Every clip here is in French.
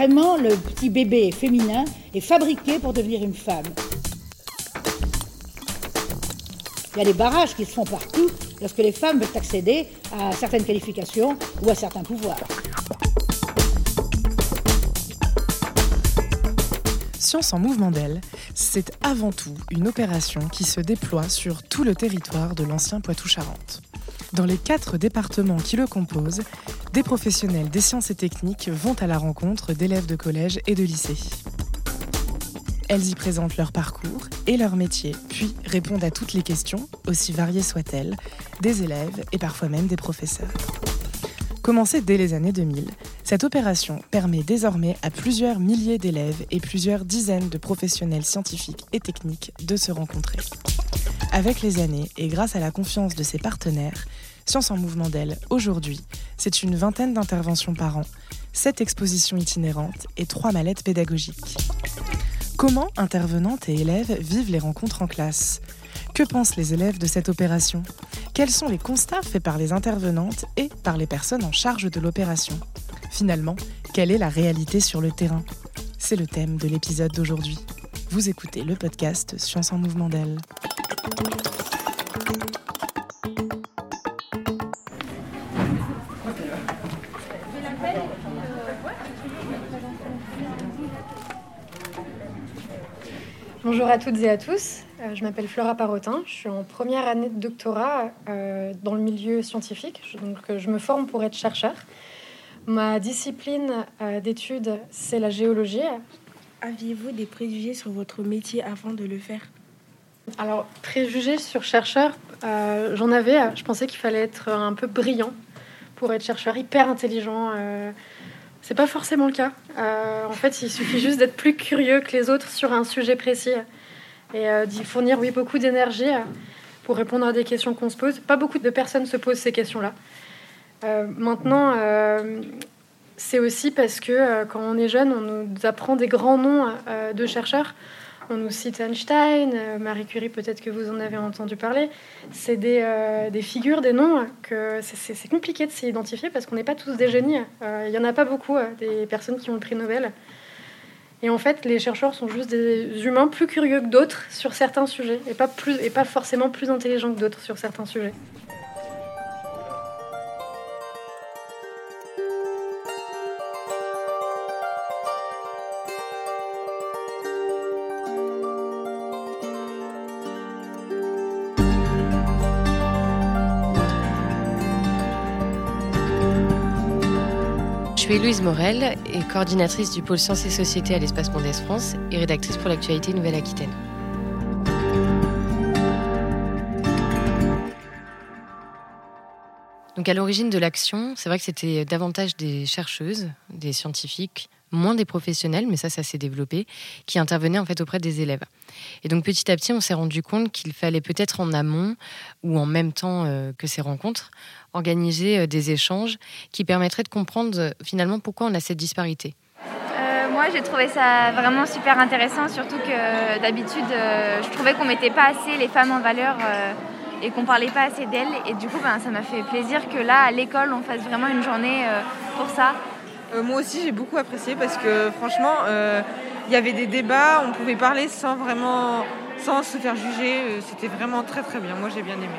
Vraiment, le petit bébé féminin est fabriqué pour devenir une femme. Il y a des barrages qui se font partout lorsque les femmes veulent accéder à certaines qualifications ou à certains pouvoirs. Science en mouvement d'elle, c'est avant tout une opération qui se déploie sur tout le territoire de l'ancien Poitou-Charentes. Dans les quatre départements qui le composent, des professionnels des sciences et techniques vont à la rencontre d'élèves de collège et de lycée. Elles y présentent leur parcours et leur métier, puis répondent à toutes les questions, aussi variées soient-elles, des élèves et parfois même des professeurs. Commencée dès les années 2000, cette opération permet désormais à plusieurs milliers d'élèves et plusieurs dizaines de professionnels scientifiques et techniques de se rencontrer. Avec les années et grâce à la confiance de ses partenaires, Science en Mouvement d'elle, aujourd'hui, c'est une vingtaine d'interventions par an, sept expositions itinérantes et trois mallettes pédagogiques. Comment intervenantes et élèves vivent les rencontres en classe? Que pensent les élèves de cette opération? Quels sont les constats faits par les intervenantes et par les personnes en charge de l'opération? Finalement, quelle est la réalité sur le terrain? C'est le thème de l'épisode d'aujourd'hui. Vous écoutez le podcast Science en mouvement d'elle. Bonjour à toutes et à tous. Euh, je m'appelle Flora Parotin. Je suis en première année de doctorat euh, dans le milieu scientifique. Donc, euh, je me forme pour être chercheur. Ma discipline d'études, c'est la géologie. Aviez-vous des préjugés sur votre métier avant de le faire? Alors, préjugés sur chercheur, j'en avais. Je pensais qu'il fallait être un peu brillant pour être chercheur, hyper intelligent. C'est pas forcément le cas. Euh, en fait, il suffit juste d'être plus curieux que les autres sur un sujet précis et euh, d'y fournir oui, beaucoup d'énergie euh, pour répondre à des questions qu'on se pose. Pas beaucoup de personnes se posent ces questions-là. maintenant, c'est aussi parce que quand on est jeune, on nous apprend des grands noms de chercheurs on nous cite Einstein, euh, Marie Curie, peut-être que vous en avez entendu parler. C'est des, euh, figures, des noms que c'est compliqué de s'identifier parce qu'on n'est pas tous des génies. Euh, il n'y en a pas beaucoup, des personnes qui ont le prix Nobel. Et en fait, les chercheurs sont juste des humains plus curieux que d'autres sur certains sujets et pas forcément plus intelligents que d'autres sur certains sujets. Suis Louise Morel et coordinatrice du pôle Sciences et Société à l'Espace Mondes France et rédactrice pour l'actualité Nouvelle-Aquitaine. Donc à l'origine de l'action, c'est vrai que c'était davantage des chercheuses, des scientifiques, moins des professionnels, mais ça, ça s'est développé, qui intervenaient en fait auprès des élèves. Et donc petit à petit, on s'est rendu compte qu'il fallait peut-être en amont ou en même temps euh, que ces rencontres, organiser euh, des échanges qui permettraient de comprendre euh, finalement pourquoi on a cette disparité. Moi, j'ai trouvé ça vraiment super intéressant, surtout que d'habitude, je trouvais qu'on mettait pas assez les femmes en valeur et qu'on parlait pas assez d'elles. Et du coup, ben, ça m'a fait plaisir que là, à l'école, on fasse vraiment une journée pour ça. Moi aussi, j'ai beaucoup apprécié parce que franchement, il y avait des débats, on pouvait parler sans vraiment, sans se faire juger. C'était vraiment très très bien. Moi, j'ai bien aimé.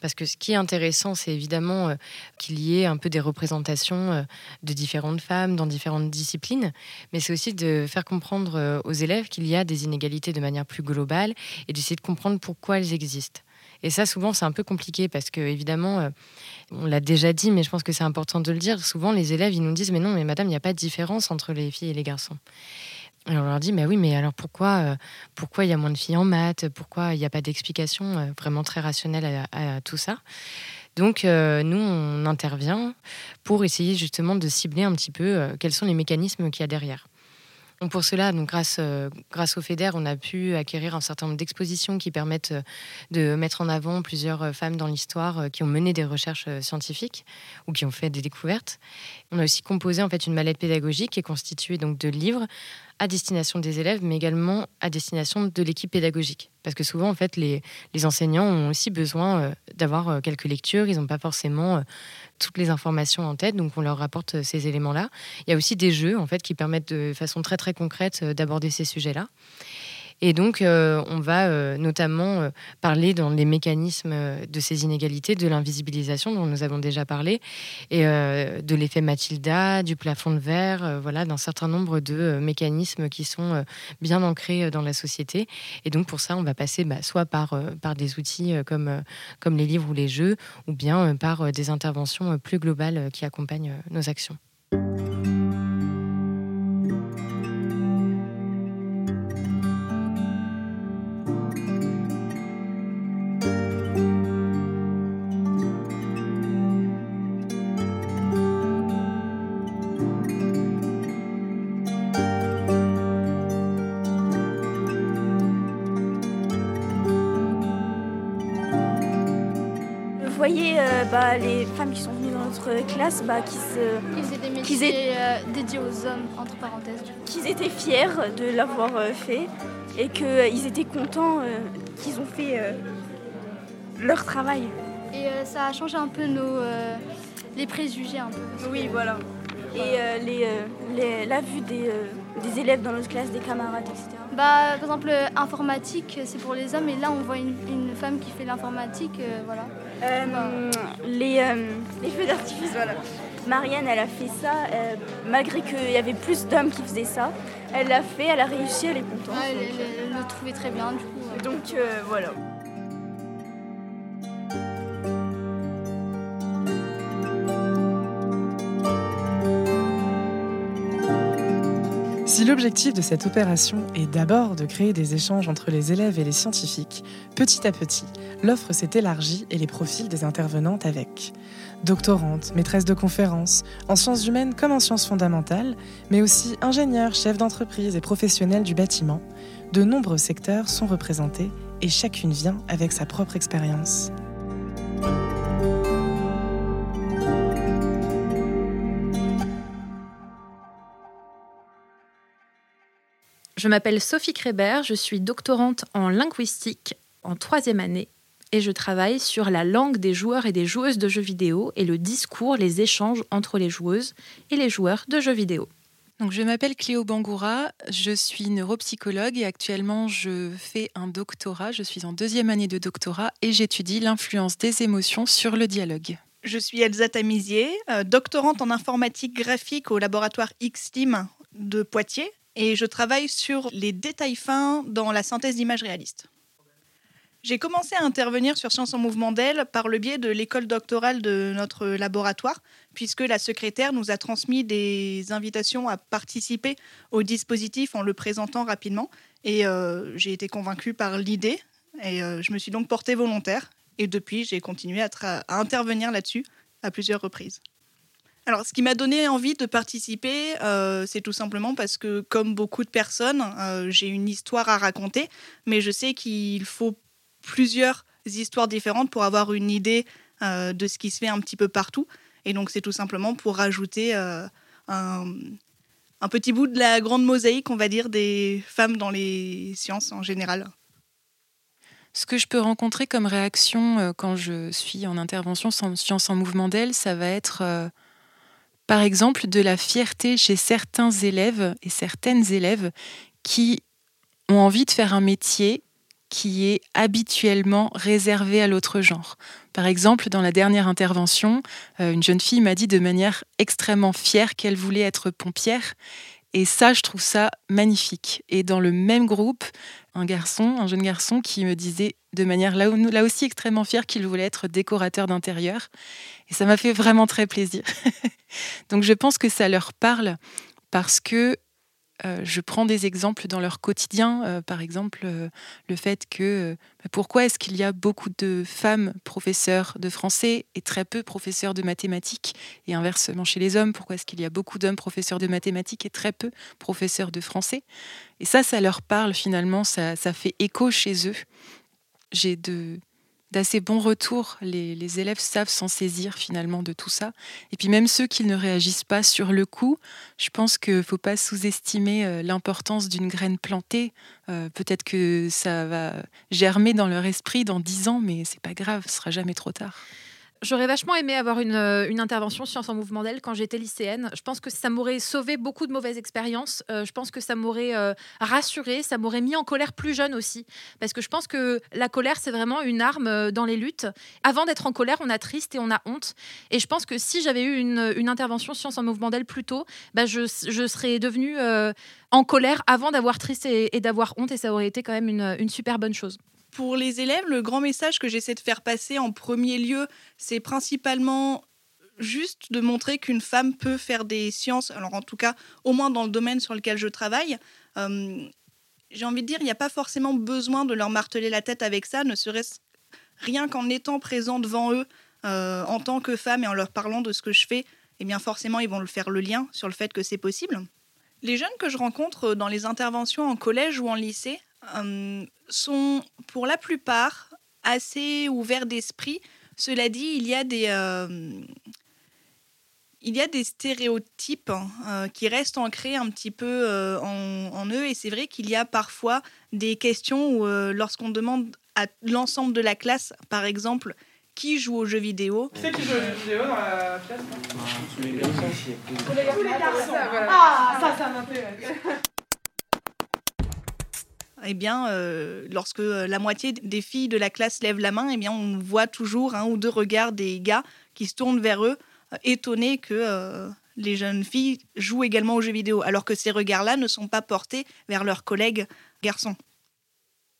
Parce que ce qui est intéressant, c'est évidemment euh, qu'il y ait un peu des représentations euh, de différentes femmes dans différentes disciplines, mais c'est aussi de faire comprendre euh, aux élèves qu'il y a des inégalités de manière plus globale et d'essayer de comprendre pourquoi elles existent. Et ça, souvent, c'est un peu compliqué parce que, évidemment, on l'a déjà dit, mais je pense que c'est important de le dire. Souvent, les élèves, ils nous disent Mais non, mais madame, il n'y a pas de différence entre les filles et les garçons. Et on leur dit, mais oui, mais alors pourquoi euh, pourquoi il y a moins de filles en maths? Pourquoi il n'y a pas d'explication euh, vraiment très rationnelle à, tout ça? Donc, euh, nous, on intervient pour essayer justement de cibler un petit peu quels sont les mécanismes qu'il y a derrière. Pour cela, donc grâce, au FEDER, on a pu acquérir un certain nombre d'expositions qui permettent de mettre en avant plusieurs femmes dans l'histoire qui ont mené des recherches scientifiques ou qui ont fait des découvertes. On a aussi composé en fait une mallette pédagogique qui est constituée donc de livres à destination des élèves, mais également à destination de l'équipe pédagogique. Parce que souvent, en fait, les, enseignants ont aussi besoin euh, d'avoir euh, quelques lectures. Ils n'ont pas forcément euh, toutes les informations en tête, donc on leur rapporte ces éléments-là. Il y a aussi des jeux, en fait, qui permettent de façon très très concrète d'aborder ces sujets-là. Et donc, euh, on va euh, notamment euh, parler dans les mécanismes de ces inégalités, de l'invisibilisation dont nous avons déjà parlé, et de l'effet Mathilda, du plafond de verre, voilà, d'un certain nombre de mécanismes qui sont bien ancrés dans la société. Et donc, pour ça, on va passer bah, soit par, par des outils comme, comme les livres ou les jeux, ou bien par des interventions plus globales qui accompagnent nos actions. Bah, les femmes qui sont venues dans notre classe, bah, qui se... Qui faisaient des métiers euh, dédiés aux hommes, entre parenthèses. Qu'ils étaient fiers de l'avoir euh, fait et qu'ils euh, étaient contents qu'ils ont fait leur travail. Et ça a changé un peu nos, les préjugés un peu. Oui, voilà. Et les, les, la vue des, des élèves dans notre classe, des camarades, etc. Bah, par exemple, informatique, c'est pour les hommes, et là, on voit une, une femme qui fait l'informatique, voilà. Euh, les, euh, les, feux d'artifice, voilà. Marianne, elle a fait ça, euh, malgré qu'il y avait plus d'hommes qui faisaient ça. Elle l'a fait, elle a réussi, elle est contente. elle, le trouvait très bien, du coup. Donc voilà. Si l'objectif de cette opération est d'abord de créer des échanges entre les élèves et les scientifiques, petit à petit, l'offre s'est élargie et les profils des intervenantes avec. Doctorantes, maîtresses de conférences, en sciences humaines comme en sciences fondamentales, mais aussi ingénieurs, chefs d'entreprise et professionnels du bâtiment, de nombreux secteurs sont représentés et chacune vient avec sa propre expérience. Je m'appelle Sophie Krébert, je suis doctorante en linguistique en troisième année et je travaille sur la langue des joueurs et des joueuses de jeux vidéo et le discours, les échanges entre les joueuses et les joueurs de jeux vidéo. Donc, je m'appelle Cléo Bangoura, je suis neuropsychologue et actuellement je fais un doctorat, je suis en deuxième année de doctorat et j'étudie l'influence des émotions sur le dialogue. Je suis Elsa Tamizier, euh, doctorante en informatique graphique au laboratoire X-Team de Poitiers et je travaille sur les détails fins dans la synthèse d'images réalistes. J'ai commencé à intervenir sur Sciences en Mouvement d'elle par le biais de l'école doctorale de notre laboratoire, puisque la secrétaire nous a transmis des invitations à participer au dispositif en le présentant rapidement. Et euh, j'ai été convaincue par l'idée, et euh, je me suis donc portée volontaire. Et depuis, j'ai continué à intervenir là-dessus à plusieurs reprises. Alors, ce qui m'a donné envie de participer, euh, c'est tout simplement parce que, comme beaucoup de personnes, euh, j'ai une histoire à raconter, mais je sais qu'il faut plusieurs histoires différentes pour avoir une idée euh, de ce qui se fait un petit peu partout. Et donc, c'est tout simplement pour rajouter un, petit bout de la grande mosaïque, on va dire, des femmes dans les sciences en général. Ce que je peux rencontrer comme réaction quand je suis en intervention sans Science en Mouvement d'elle, ça va être par exemple de la fierté chez certains élèves et certaines élèves qui ont envie de faire un métier qui est habituellement réservé à l'autre genre. Par exemple, dans la dernière intervention, euh, une jeune fille m'a dit de manière extrêmement fière qu'elle voulait être pompière. Et ça, je trouve ça magnifique. Et dans le même groupe, un garçon, un jeune garçon qui me disait de manière là, là aussi extrêmement fière qu'il voulait être décorateur d'intérieur. Et ça m'a fait vraiment très plaisir. Donc je pense que ça leur parle parce que euh, je prends des exemples dans leur quotidien, euh, par exemple euh, le fait que bah, pourquoi est-ce qu'il y a beaucoup de femmes professeurs de français et très peu professeurs de mathématiques et inversement chez les hommes, pourquoi est-ce qu'il y a beaucoup d'hommes professeurs de mathématiques et très peu professeurs de français? Et ça, ça leur parle finalement, ça, ça fait écho chez eux. J'ai de d'assez bons retours. Les, élèves savent s'en saisir finalement de tout ça. Et puis même ceux qui ne réagissent pas sur le coup, je pense qu'il ne faut pas sous-estimer euh, l'importance d'une graine plantée. Euh, peut-être que ça va germer dans leur esprit dans dix ans, mais c'est pas grave, ce sera jamais trop tard. J'aurais vachement aimé avoir une, euh, intervention science en mouvement d'elle quand j'étais lycéenne. Je pense que ça m'aurait sauvé beaucoup de mauvaises expériences. Euh, je pense que ça m'aurait euh, rassuré, ça m'aurait mis en colère plus jeune aussi. Parce que je pense que la colère, c'est vraiment une arme dans les luttes. Avant d'être en colère, on a triste et on a honte. Et je pense que si j'avais eu une, intervention science en mouvement d'elle plus tôt, bah je, serais devenue en colère avant d'avoir triste et, et d'avoir honte. Et ça aurait été quand même une, une super bonne chose. Pour les élèves, le grand message que j'essaie de faire passer en premier lieu, c'est principalement juste de montrer qu'une femme peut faire des sciences, alors en tout cas au moins dans le domaine sur lequel je travaille. Euh, j'ai envie de dire, il n'y a pas forcément besoin de leur marteler la tête avec ça, ne serait-ce rien qu'en étant présent devant eux euh, en tant que femme et en leur parlant de ce que je fais, eh bien forcément ils vont le faire le lien sur le fait que c'est possible. Les jeunes que je rencontre dans les interventions en collège ou en lycée, euh, sont pour la plupart assez ouverts d'esprit. Cela dit, il y a des, euh, il y a des stéréotypes euh, qui restent ancrés un petit peu en, eux. Et c'est vrai qu'il y a parfois des questions où, lorsqu'on demande à l'ensemble de la classe, par exemple, qui joue aux jeux vidéo. Qui c'est qui joue aux jeux vidéo dans la classe Tous les garçons ici. Tous les garçons. Ah, ça, ça m'intéresse eh bien, euh, lorsque la moitié des filles de la classe lèvent la main, eh bien, on voit toujours un ou deux regards des gars qui se tournent vers eux, euh, étonnés que euh, les jeunes filles jouent également aux jeux vidéo, alors que ces regards-là ne sont pas portés vers leurs collègues garçons.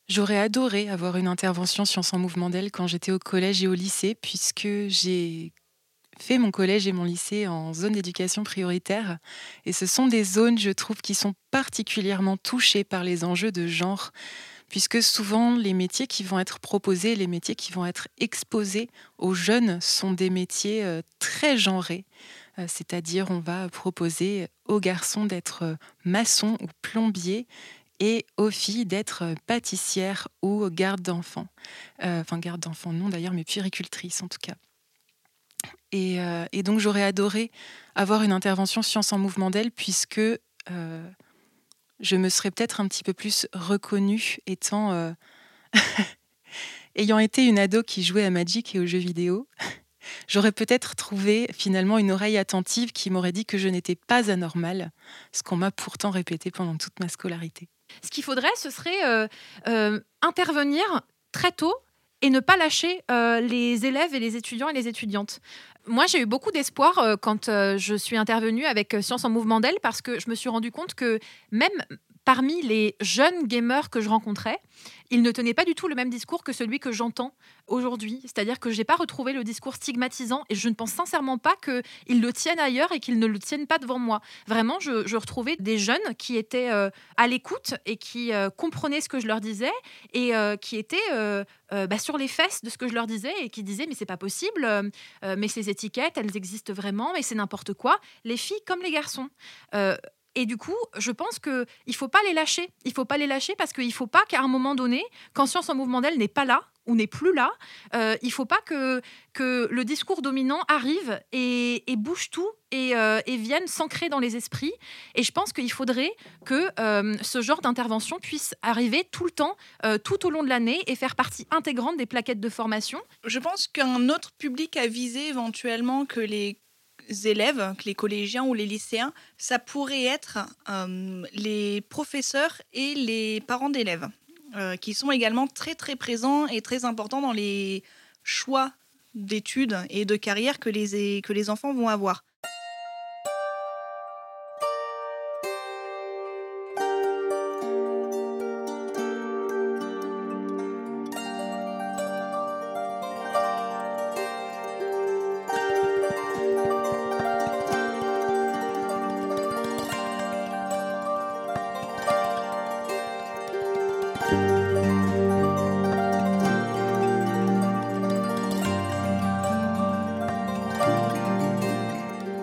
J'aurais adoré avoir une intervention Science en Mouvement d'elle quand j'étais au collège et au lycée, puisque j'ai fait mon collège et mon lycée en zone d'éducation prioritaire. Et ce sont des zones, je trouve, qui sont particulièrement touchées par les enjeux de genre, puisque souvent les métiers qui vont être proposés, les métiers qui vont être exposés aux jeunes sont des métiers euh, très genrés. Euh, c'est-à-dire, on va proposer aux garçons d'être maçon ou plombier et aux filles d'être pâtissière ou garde d'enfants. Euh, enfin, garde d'enfants, non d'ailleurs, mais puéricultrice en tout cas. Euh, et, donc j'aurais adoré avoir une intervention science en mouvement d'elle, puisque euh, je me serais peut-être un petit peu plus reconnue étant euh, ayant été une ado qui jouait à Magic et aux jeux vidéo. J'aurais peut-être trouvé finalement une oreille attentive qui m'aurait dit que je n'étais pas anormale, ce qu'on m'a pourtant répété pendant toute ma scolarité. Ce qu'il faudrait, ce serait intervenir très tôt et ne pas lâcher les élèves et les étudiants et les étudiantes. Moi, j'ai eu beaucoup d'espoir euh, quand euh, je suis intervenue avec euh, Science en Mouvement d'elle parce que je me suis rendu compte que même parmi les jeunes gamers que je rencontrais, ils ne tenaient pas du tout le même discours que celui que j'entends aujourd'hui. C'est-à-dire que je n'ai pas retrouvé le discours stigmatisant et je ne pense sincèrement pas qu'ils le tiennent ailleurs et qu'ils ne le tiennent pas devant moi. Vraiment, je, retrouvais des jeunes qui étaient euh, à l'écoute et qui euh, comprenaient ce que je leur disais et euh, qui étaient bah, sur les fesses de ce que je leur disais et qui disaient mais c'est pas possible, mais ces étiquettes, elles existent vraiment, mais c'est n'importe quoi. Les filles comme les garçons. Et du coup, je pense qu'il ne faut pas les lâcher. Il faut pas les lâcher parce qu'il ne faut pas qu'à un moment donné, quand Science en Mouvement d'elle n'est pas là ou n'est plus là, euh, il ne faut pas que, que le discours dominant arrive et, bouge tout et, euh, et, vienne s'ancrer dans les esprits. Et je pense qu'il faudrait que euh, ce genre d'intervention puisse arriver tout le temps, tout au long de l'année et faire partie intégrante des plaquettes de formation. Je pense qu'un autre public à viser éventuellement que les élèves, que les collégiens ou les lycéens, ça pourrait être euh, les professeurs et les parents d'élèves, euh, qui sont également très très présents et très importants dans les choix d'études et de carrière que les, que les enfants vont avoir.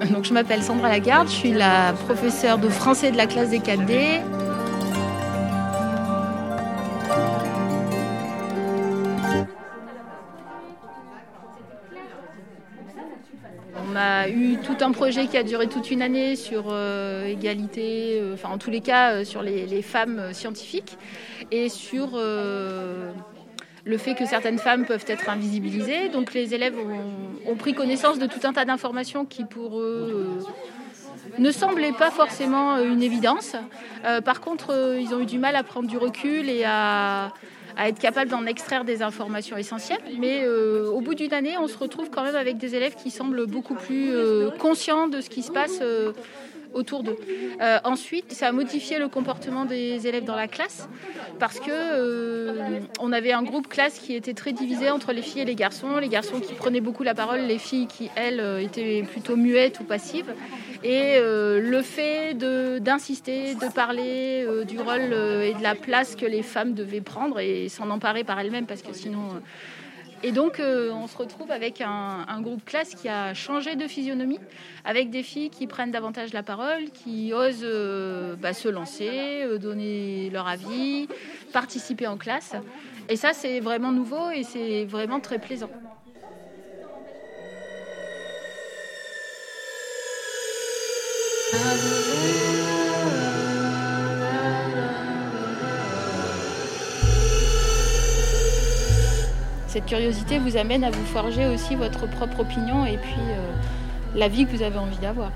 Euh, donc je m'appelle Sandra Lagarde, je suis la professeure de français de la classe des 4D. On a eu tout un projet qui a duré toute une année sur euh, égalité, euh, enfin en tous les cas euh, sur les, femmes scientifiques et sur le fait que certaines femmes peuvent être invisibilisées. Donc les élèves ont, pris connaissance de tout un tas d'informations qui pour eux euh, ne semblaient pas forcément euh, une évidence. Euh, par contre, ils ont eu du mal à prendre du recul et à, être capables d'en extraire des informations essentielles. Mais au bout d'une année, on se retrouve quand même avec des élèves qui semblent beaucoup plus conscients de ce qui se passe autour d'eux. Euh, ensuite, ça a modifié le comportement des élèves dans la classe parce que euh, on avait un groupe classe qui était très divisé entre les filles et les garçons. Les garçons qui prenaient beaucoup la parole, les filles qui elles euh, étaient plutôt muettes ou passives. Et le fait d'insister, de, parler du rôle et de la place que les femmes devaient prendre et s'en emparer par elles-mêmes parce que sinon. Et donc, euh, on se retrouve avec un, un groupe classe qui a changé de physionomie, avec des filles qui prennent davantage la parole, qui osent euh, bah, se lancer, euh, donner leur avis, participer en classe. Et ça, c'est vraiment nouveau et c'est vraiment très plaisant. Cette curiosité vous amène à vous forger aussi votre propre opinion et puis euh, la vie que vous avez envie d'avoir.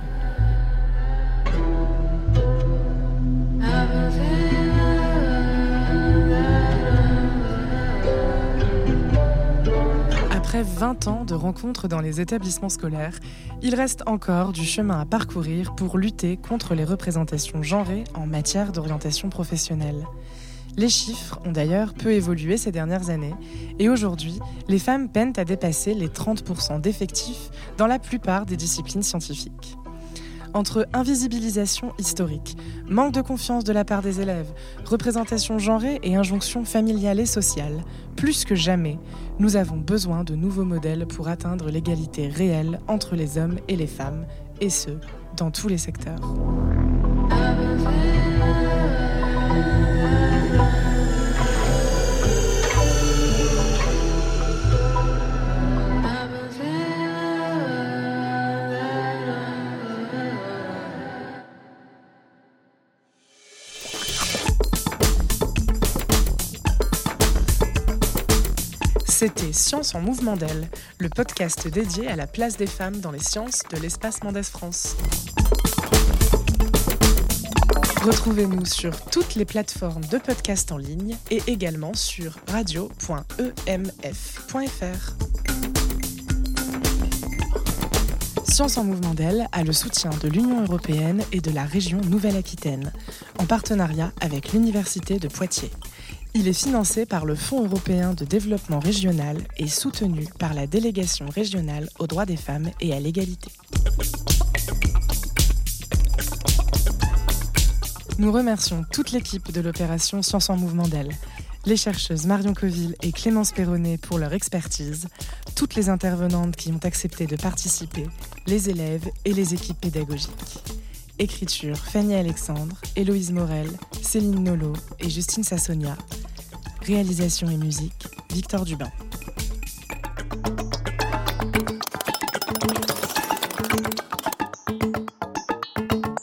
Après 20 ans de rencontres dans les établissements scolaires, il reste encore du chemin à parcourir pour lutter contre les représentations genrées en matière d'orientation professionnelle. Les chiffres ont d'ailleurs peu évolué ces dernières années et aujourd'hui, les femmes peinent à dépasser les 30% d'effectifs dans la plupart des disciplines scientifiques. Entre invisibilisation historique, manque de confiance de la part des élèves, représentation genrée et injonction familiale et sociale, plus que jamais, nous avons besoin de nouveaux modèles pour atteindre l'égalité réelle entre les hommes et les femmes, et ce, dans tous les secteurs. C'était Science en mouvement d'elle, le podcast dédié à la place des femmes dans les sciences de l'espace Mendès France. Retrouvez-nous sur toutes les plateformes de podcast en ligne et également sur radio.emf.fr. Science en mouvement d'elle a le soutien de l'Union européenne et de la région Nouvelle-Aquitaine, en partenariat avec l'Université de Poitiers. Il est financé par le Fonds européen de développement régional et soutenu par la délégation régionale aux droits des femmes et à l'égalité. Nous remercions toute l'équipe de l'opération Science en mouvement d'elle, les chercheuses Marion Coville et Clémence Perronnet pour leur expertise, toutes les intervenantes qui ont accepté de participer, les élèves et les équipes pédagogiques. Écriture Fanny Alexandre, Héloïse Morel, Céline Nolo et Justine Sassonia. Réalisation et musique Victor Dubin.